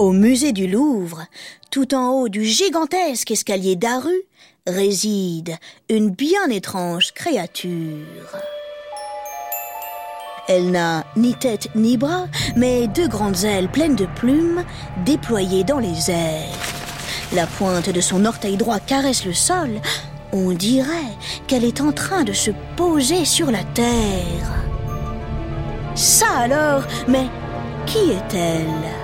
Au musée du Louvre, tout en haut du gigantesque escalier d'Aru, réside une bien étrange créature. Elle n'a ni tête ni bras, mais deux grandes ailes pleines de plumes déployées dans les airs. La pointe de son orteil droit caresse le sol. On dirait qu'elle est en train de se poser sur la terre. Ça alors, mais qui est-elle?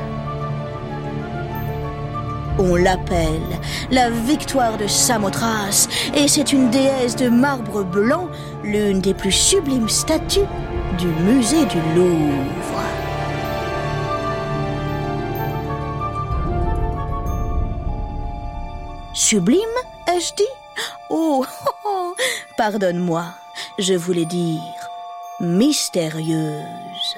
On l'appelle la victoire de Samothrace et c'est une déesse de marbre blanc, l'une des plus sublimes statues du musée du Louvre. Sublime, ai-je dit? Oh, oh, oh, pardonne-moi, je voulais dire mystérieuse.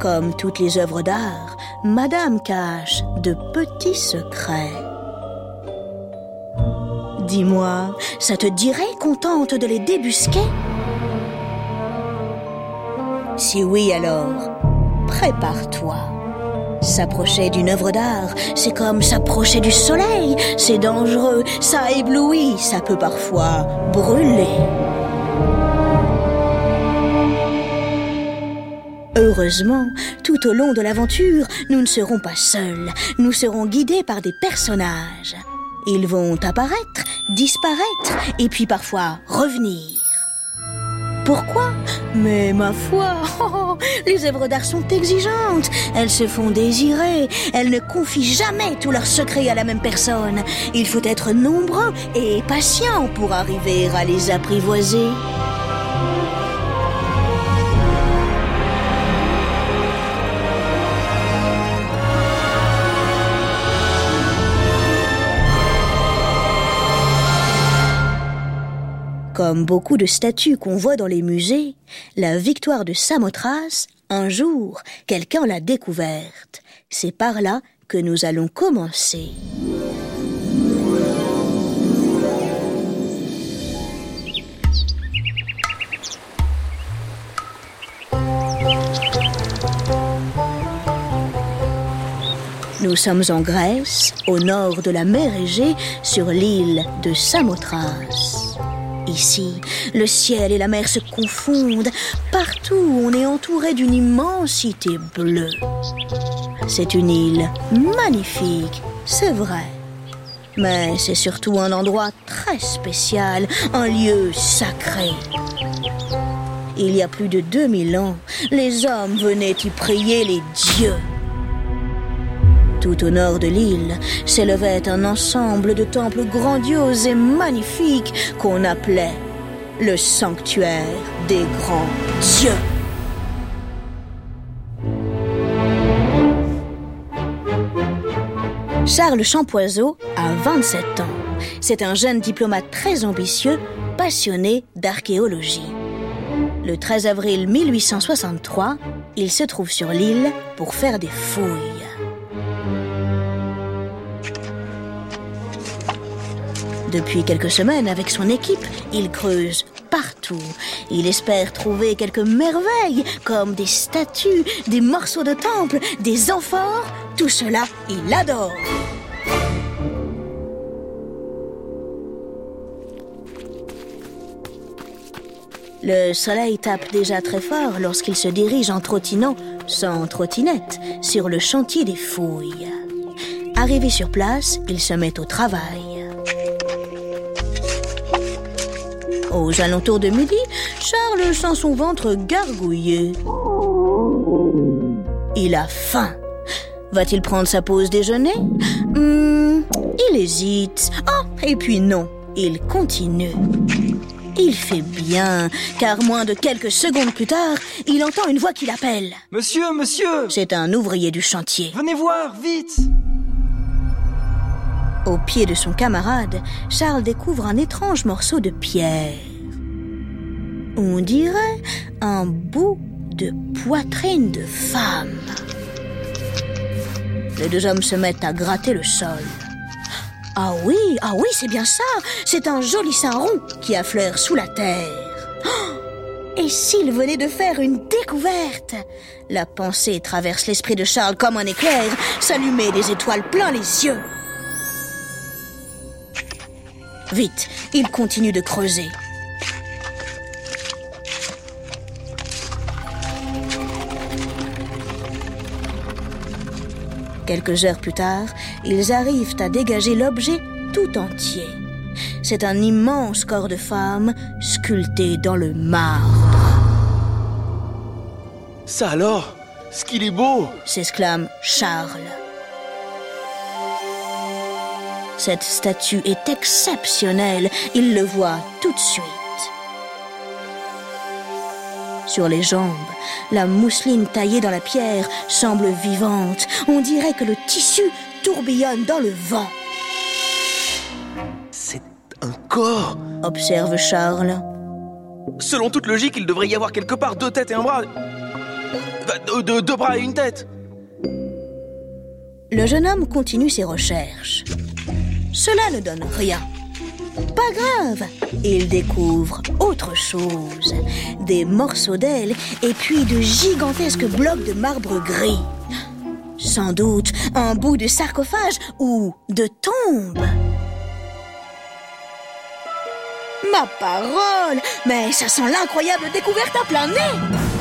Comme toutes les œuvres d'art, Madame cache de petits secrets. Dis-moi, ça te dirait contente de les débusquer? Si oui alors, prépare-toi. S'approcher d'une œuvre d'art, c'est comme s'approcher du soleil, c'est dangereux, ça éblouit, ça peut parfois brûler. Heureusement, tout au long de l'aventure, nous ne serons pas seuls, nous serons guidés par des personnages. Ils vont apparaître, disparaître, et puis parfois revenir. Pourquoi? Mais ma foi, les œuvres d'art sont exigeantes, elles se font désirer, elles ne confient jamais tous leurs secrets à la même personne. Il faut être nombreux et patient pour arriver à les apprivoiser. Comme beaucoup de statues qu'on voit dans les musées, la victoire de Samothrace, un jour, quelqu'un l'a découverte. C'est par là que nous allons commencer. Nous sommes en Grèce, au nord de la mer Égée, sur l'île de Samothrace. Ici, le ciel et la mer se confondent. Partout, on est entouré d'une immensité bleue. C'est une île magnifique, c'est vrai. Mais c'est surtout un endroit très spécial, un lieu sacré. Il y a plus de 2000 ans, les hommes venaient y prier les dieux. Tout au nord de l'île s'élevait un ensemble de temples grandioses et magnifiques qu'on appelait le sanctuaire des grands dieux. Charles Champoiseau a 27 ans. C'est un jeune diplomate très ambitieux, passionné d'archéologie. Le 13 avril 1863, il se trouve sur l'île pour faire des fouilles. Depuis quelques semaines, avec son équipe, il creuse partout. Il espère trouver quelques merveilles, comme des statues, des morceaux de temple, des amphores. Tout cela, il adore. Le soleil tape déjà très fort lorsqu'il se dirige en trottinant, sans trottinette, sur le chantier des fouilles. Arrivé sur place, il se met au travail. Aux alentours de midi, Charles sent son ventre gargouiller. Il a faim. Va-t-il prendre sa pause déjeuner? Hmm, Il hésite. Oh, et puis non, il continue. Il fait bien, car moins de quelques secondes plus tard, il entend une voix qui l'appelle. Monsieur, monsieur C'est un ouvrier du chantier. Venez voir, vite au pied de son camarade, Charles découvre un étrange morceau de pierre. On dirait un bout de poitrine de femme. Les deux hommes se mettent à gratter le sol. Ah oui, ah oui, c'est bien ça. C'est un joli sein rond qui affleure sous la terre. Et s'il venait de faire une découverte? La pensée traverse l'esprit de Charles comme un éclair, s'allumer des étoiles plein les yeux. Vite, il continue de creuser. Quelques heures plus tard, ils arrivent à dégager l'objet tout entier. C'est un immense corps de femme sculpté dans le marbre. Ça alors? Ce qu'il est beau s'exclame Charles. Cette statue est exceptionnelle, il le voit tout de suite. Sur les jambes, la mousseline taillée dans la pierre semble vivante. On dirait que le tissu tourbillonne dans le vent. C'est un corps observe Charles. Selon toute logique, il devrait y avoir quelque part deux têtes et un bras. Deux, deux- deux bras et une tête. Le jeune homme continue ses recherches. Cela ne donne rien. Pas grave, il découvre autre chose. Des morceaux d'ailes et puis de gigantesques blocs de marbre gris. Sans doute un bout de sarcophage ou de tombe. Ma parole Mais ça sent l'incroyable découverte à plein nez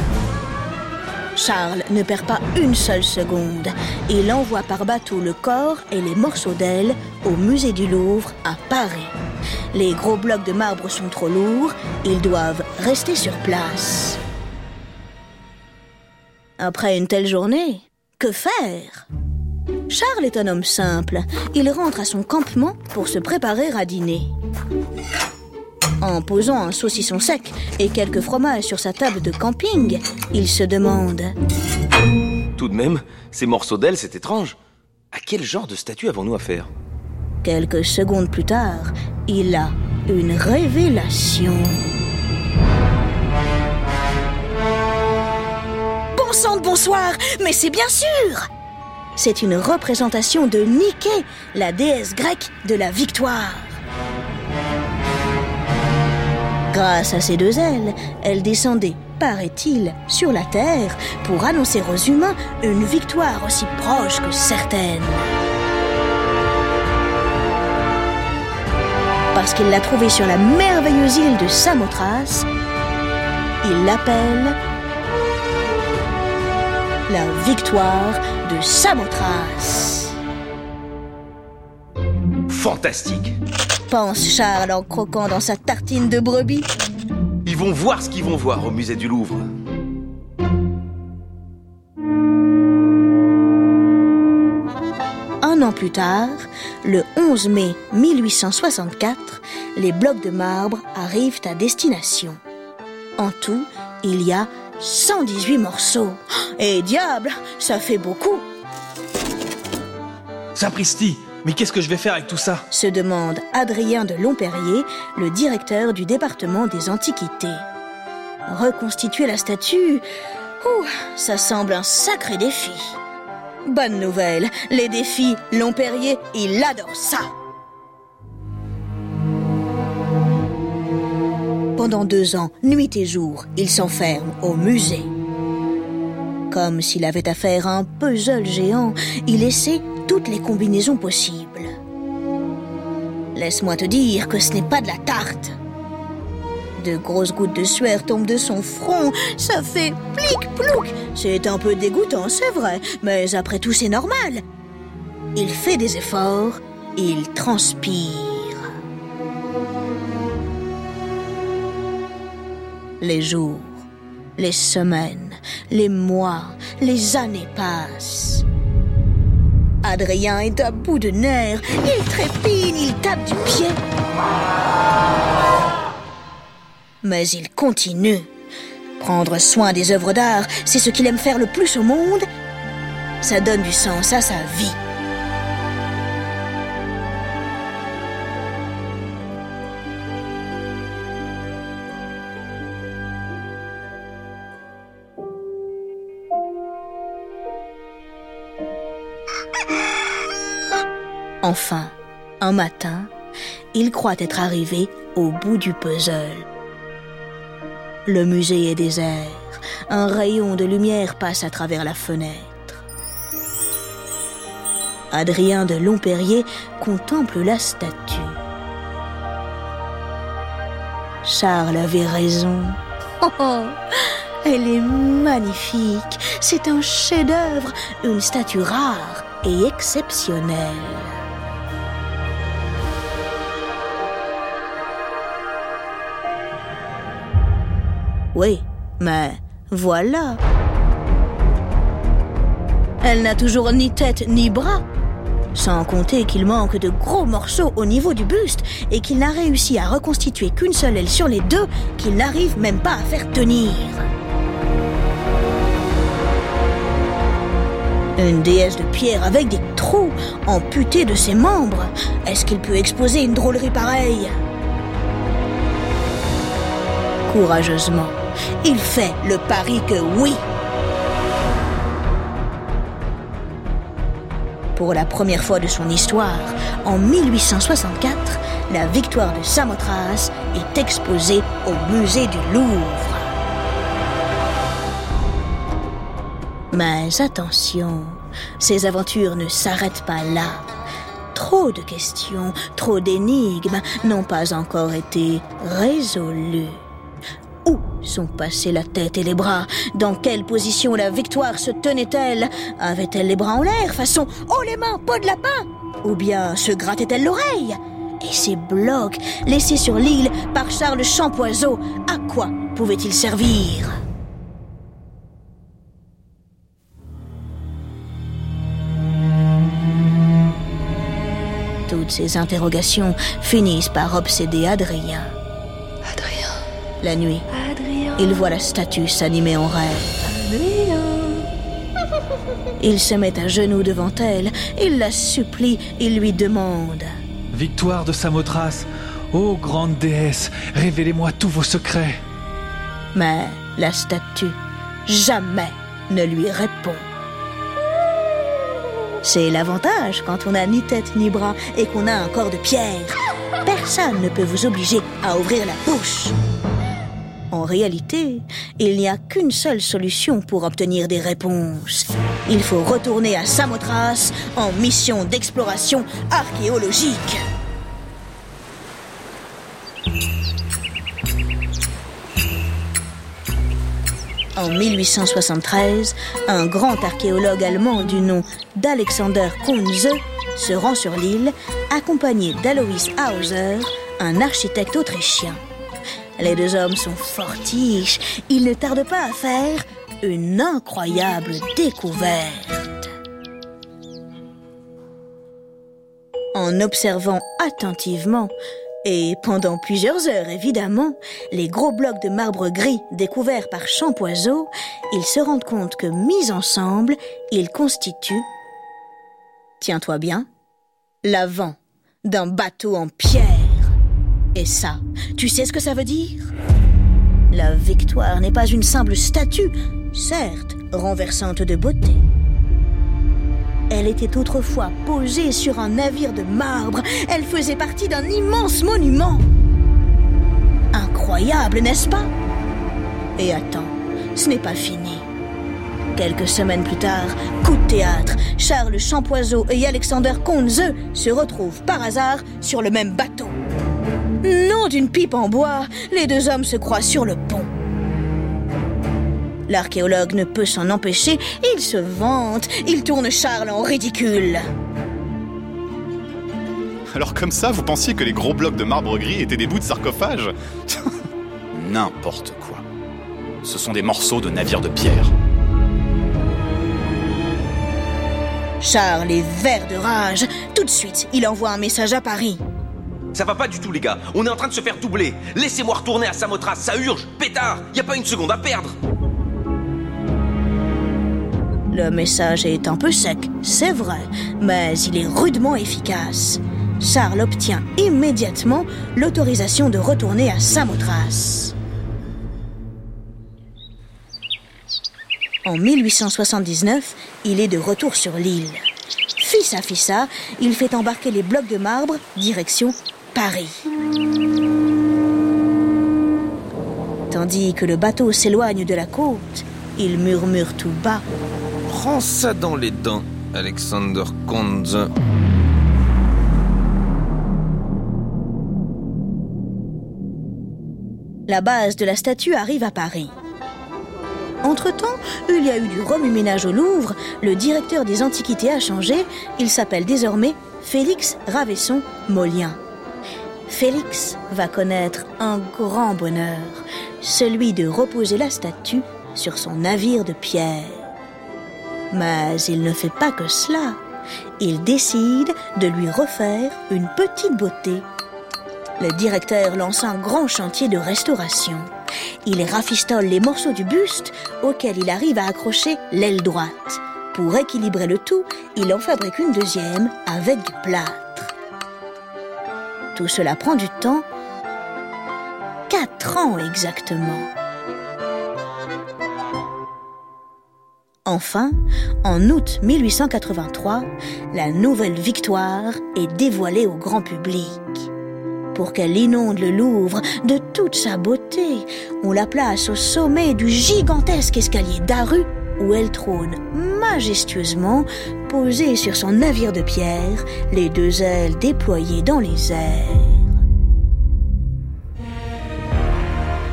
Charles ne perd pas une seule seconde. Il envoie par bateau le corps et les morceaux d'ailes au musée du Louvre à Paris. Les gros blocs de marbre sont trop lourds, ils doivent rester sur place. Après une telle journée, que faire? Charles est un homme simple. Il rentre à son campement pour se préparer à dîner. En posant un saucisson sec et quelques fromages sur sa table de camping, il se demande Tout de même, ces morceaux d'ailes, c'est étrange. À quel genre de statue avons-nous affaire? Quelques secondes plus tard, il a une révélation. Bon sang de bonsoir, mais c'est bien sûr C'est une représentation de Nike, la déesse grecque de la victoire. Grâce à ses deux ailes, elle descendait, paraît-il, sur la terre pour annoncer aux humains une victoire aussi proche que certaine. Parce qu'il l'a trouvée sur la merveilleuse île de Samothrace, il l'appelle la victoire de Samothrace. Fantastique Pense Charles en croquant dans sa tartine de brebis. Ils vont voir ce qu'ils vont voir au musée du Louvre. Un an plus tard, le 11 mai 1864, les blocs de marbre arrivent à destination. En tout, il y a 118 morceaux. Et diable, ça fait beaucoup, Sapristi Mais qu'est-ce que je vais faire avec tout ça se demande Adrien de Lomperrier, le directeur du département des antiquités. Reconstituer la statue, ouh, ça semble un sacré défi. Bonne nouvelle, les défis, Lomperrier, il adore ça. Pendant deux ans, nuit et jour, il s'enferme au musée. Comme s'il avait à faire un puzzle géant, il essaie toutes les combinaisons possibles. Laisse-moi te dire que ce n'est pas de la tarte. De grosses gouttes de sueur tombent de son front, ça fait plic-plouc. C'est un peu dégoûtant, c'est vrai, mais après tout c'est normal. Il fait des efforts, il transpire. Les jours, les semaines, les mois, les années passent. Adrien est à bout de nerfs, il trépigne, il tape du pied. Mais il continue. Prendre soin des œuvres d'art, c'est ce qu'il aime faire le plus au monde. Ça donne du sens à sa vie. Enfin, un matin, il croit être arrivé au bout du puzzle. Le musée est désert. Un rayon de lumière passe à travers la fenêtre. Adrien de Lomperrier contemple la statue. Charles avait raison. Oh, oh, elle est magnifique. C'est un chef-d'œuvre, une statue rare et exceptionnelle. Mais voilà. Elle n'a toujours ni tête ni bras. Sans compter qu'il manque de gros morceaux au niveau du buste et qu'il n'a réussi à reconstituer qu'une seule aile sur les deux qu'il n'arrive même pas à faire tenir. Une déesse de pierre avec des trous amputés de ses membres. Est-ce qu'il peut exposer une drôlerie pareille? Courageusement, il fait le pari que oui. Pour la première fois de son histoire, en 1864, la victoire de Samothrace est exposée au musée du Louvre. Mais attention, ces aventures ne s'arrêtent pas là. Trop de questions, trop d'énigmes n'ont pas encore été résolues. Sont passés la tête et les bras Dans quelle position la victoire se tenait-elle? Avait-elle les bras en l'air, façon Oh les mains, peau de lapin Ou bien se grattait-elle l'oreille? Et ces blocs laissés sur l'île par Charles Champoiseau, à quoi pouvaient-ils servir? Toutes ces interrogations finissent par obséder Adrien. Adrien. La nuit, Adrien. Il voit la statue s'animer en rêve. Il se met à genoux devant elle, il la supplie, il lui demande. Victoire de Samothrace, ô grande déesse, révélez-moi tous vos secrets. Mais la statue jamais ne lui répond. C'est l'avantage quand on n'a ni tête ni bras et qu'on a un corps de pierre. Personne ne peut vous obliger à ouvrir la bouche. En réalité, il n'y a qu'une seule solution pour obtenir des réponses. Il faut retourner à Samothrace en mission d'exploration archéologique. En 1873, un grand archéologue allemand du nom d'Alexander Kunze se rend sur l'île, accompagné d'Alois Hauser, un architecte autrichien. Les deux hommes sont fortiches, ils ne tardent pas à faire une incroyable découverte. En observant attentivement, et pendant plusieurs heures évidemment, les gros blocs de marbre gris découverts par Champoiseau, ils se rendent compte que mis ensemble, ils constituent, tiens-toi bien, l'avant d'un bateau en pierre. Et ça, tu sais ce que ça veut dire? La victoire n'est pas une simple statue, certes renversante de beauté. Elle était autrefois posée sur un navire de marbre. Elle faisait partie d'un immense monument. Incroyable, n'est-ce pas? Et attends, ce n'est pas fini. Quelques semaines plus tard, coup de théâtre, Charles Champoiseau et Alexander Kunze se retrouvent par hasard sur le même bateau. Non d'une pipe en bois, les deux hommes se croisent sur le pont. L'archéologue ne peut s'en empêcher, il se vante, il tourne Charles en ridicule. Alors comme ça, vous pensiez que les gros blocs de marbre gris étaient des bouts de sarcophage N'importe quoi. Ce sont des morceaux de navires de pierre. Charles est vert de rage. Tout de suite, il envoie un message à Paris. Ça va pas du tout, les gars. On est en train de se faire doubler. Laissez-moi retourner à Samothrace, ça urge. Pétard, y a pas une seconde à perdre. Le message est un peu sec, c'est vrai, mais il est rudement efficace. Charles obtient immédiatement l'autorisation de retourner à Samothrace. En 1879, il est de retour sur l'île. Fils à fissa, il fait embarquer les blocs de marbre direction Paris. Tandis que le bateau s'éloigne de la côte, il murmure tout bas. Prends ça dans les dents, Alexander Konz. La base de la statue arrive à Paris. Entre-temps, il y a eu du remue-ménage au Louvre, le directeur des antiquités a changé, il s'appelle désormais Félix Ravesson Molien. Félix va connaître un grand bonheur, celui de reposer la statue sur son navire de pierre. Mais il ne fait pas que cela. Il décide de lui refaire une petite beauté. Le directeur lance un grand chantier de restauration. Il rafistole les morceaux du buste auquel il arrive à accrocher l'aile droite. Pour équilibrer le tout, il en fabrique une deuxième avec du plâtre. Tout cela prend du temps. Quatre ans exactement. Enfin, en août 1883, la nouvelle victoire est dévoilée au grand public. Pour qu'elle inonde le Louvre de toute sa beauté, on la place au sommet du gigantesque escalier d'Aru où elle trône majestueusement, posée sur son navire de pierre, les deux ailes déployées dans les airs.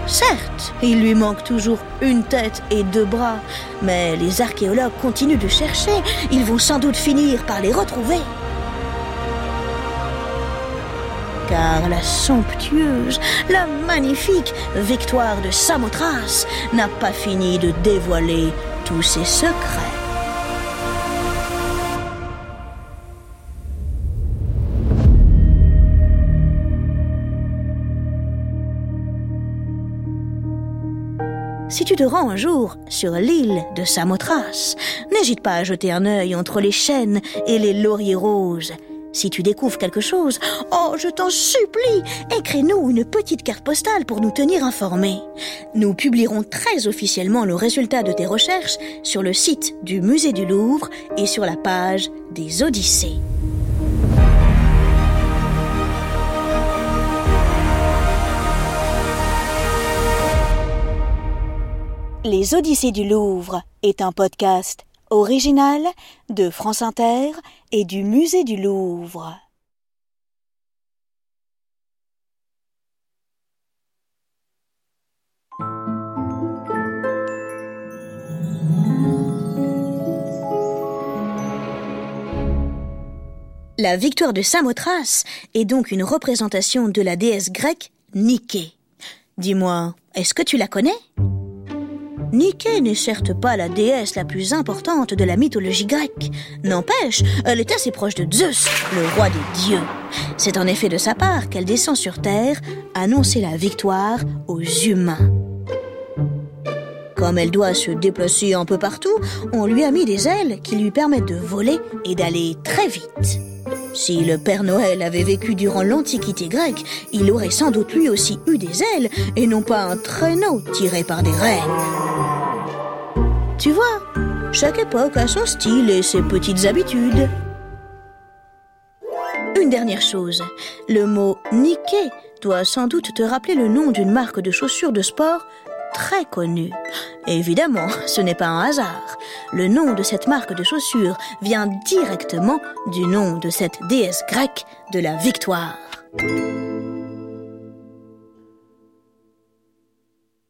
Certes, il lui manque toujours une tête et deux bras, mais les archéologues continuent de chercher, ils vont sans doute finir par les retrouver. car la somptueuse, la magnifique victoire de Samothrace n'a pas fini de dévoiler tous ses secrets. Rends un jour sur l'île de Samothrace, n'hésite pas à jeter un œil entre les chênes et les lauriers roses. Si tu découvres quelque chose, oh, je t'en supplie, écris-nous une petite carte postale pour nous tenir informés. Nous publierons très officiellement le résultat de tes recherches sur le site du Musée du Louvre et sur la page des Odyssées. Les Odyssées du Louvre est un podcast original de France Inter et du Musée du Louvre. La victoire de Samothrace est donc une représentation de la déesse grecque Nike. Dis-moi, est-ce que tu la connais? Nike n'est certes pas la déesse la plus importante de la mythologie grecque. N'empêche, elle est assez proche de Zeus, le roi des dieux. C'est en effet de sa part qu'elle descend sur Terre annoncer la victoire aux humains. Comme elle doit se déplacer un peu partout, on lui a mis des ailes qui lui permettent de voler et d'aller très vite. Si le Père Noël avait vécu durant l'Antiquité grecque, il aurait sans doute lui aussi eu des ailes et non pas un traîneau tiré par des reines. Tu vois, chaque époque a son style et ses petites habitudes. Une dernière chose, le mot Nike doit sans doute te rappeler le nom d'une marque de chaussures de sport très connue. Évidemment, ce n'est pas un hasard. Le nom de cette marque de chaussures vient directement du nom de cette déesse grecque de la victoire.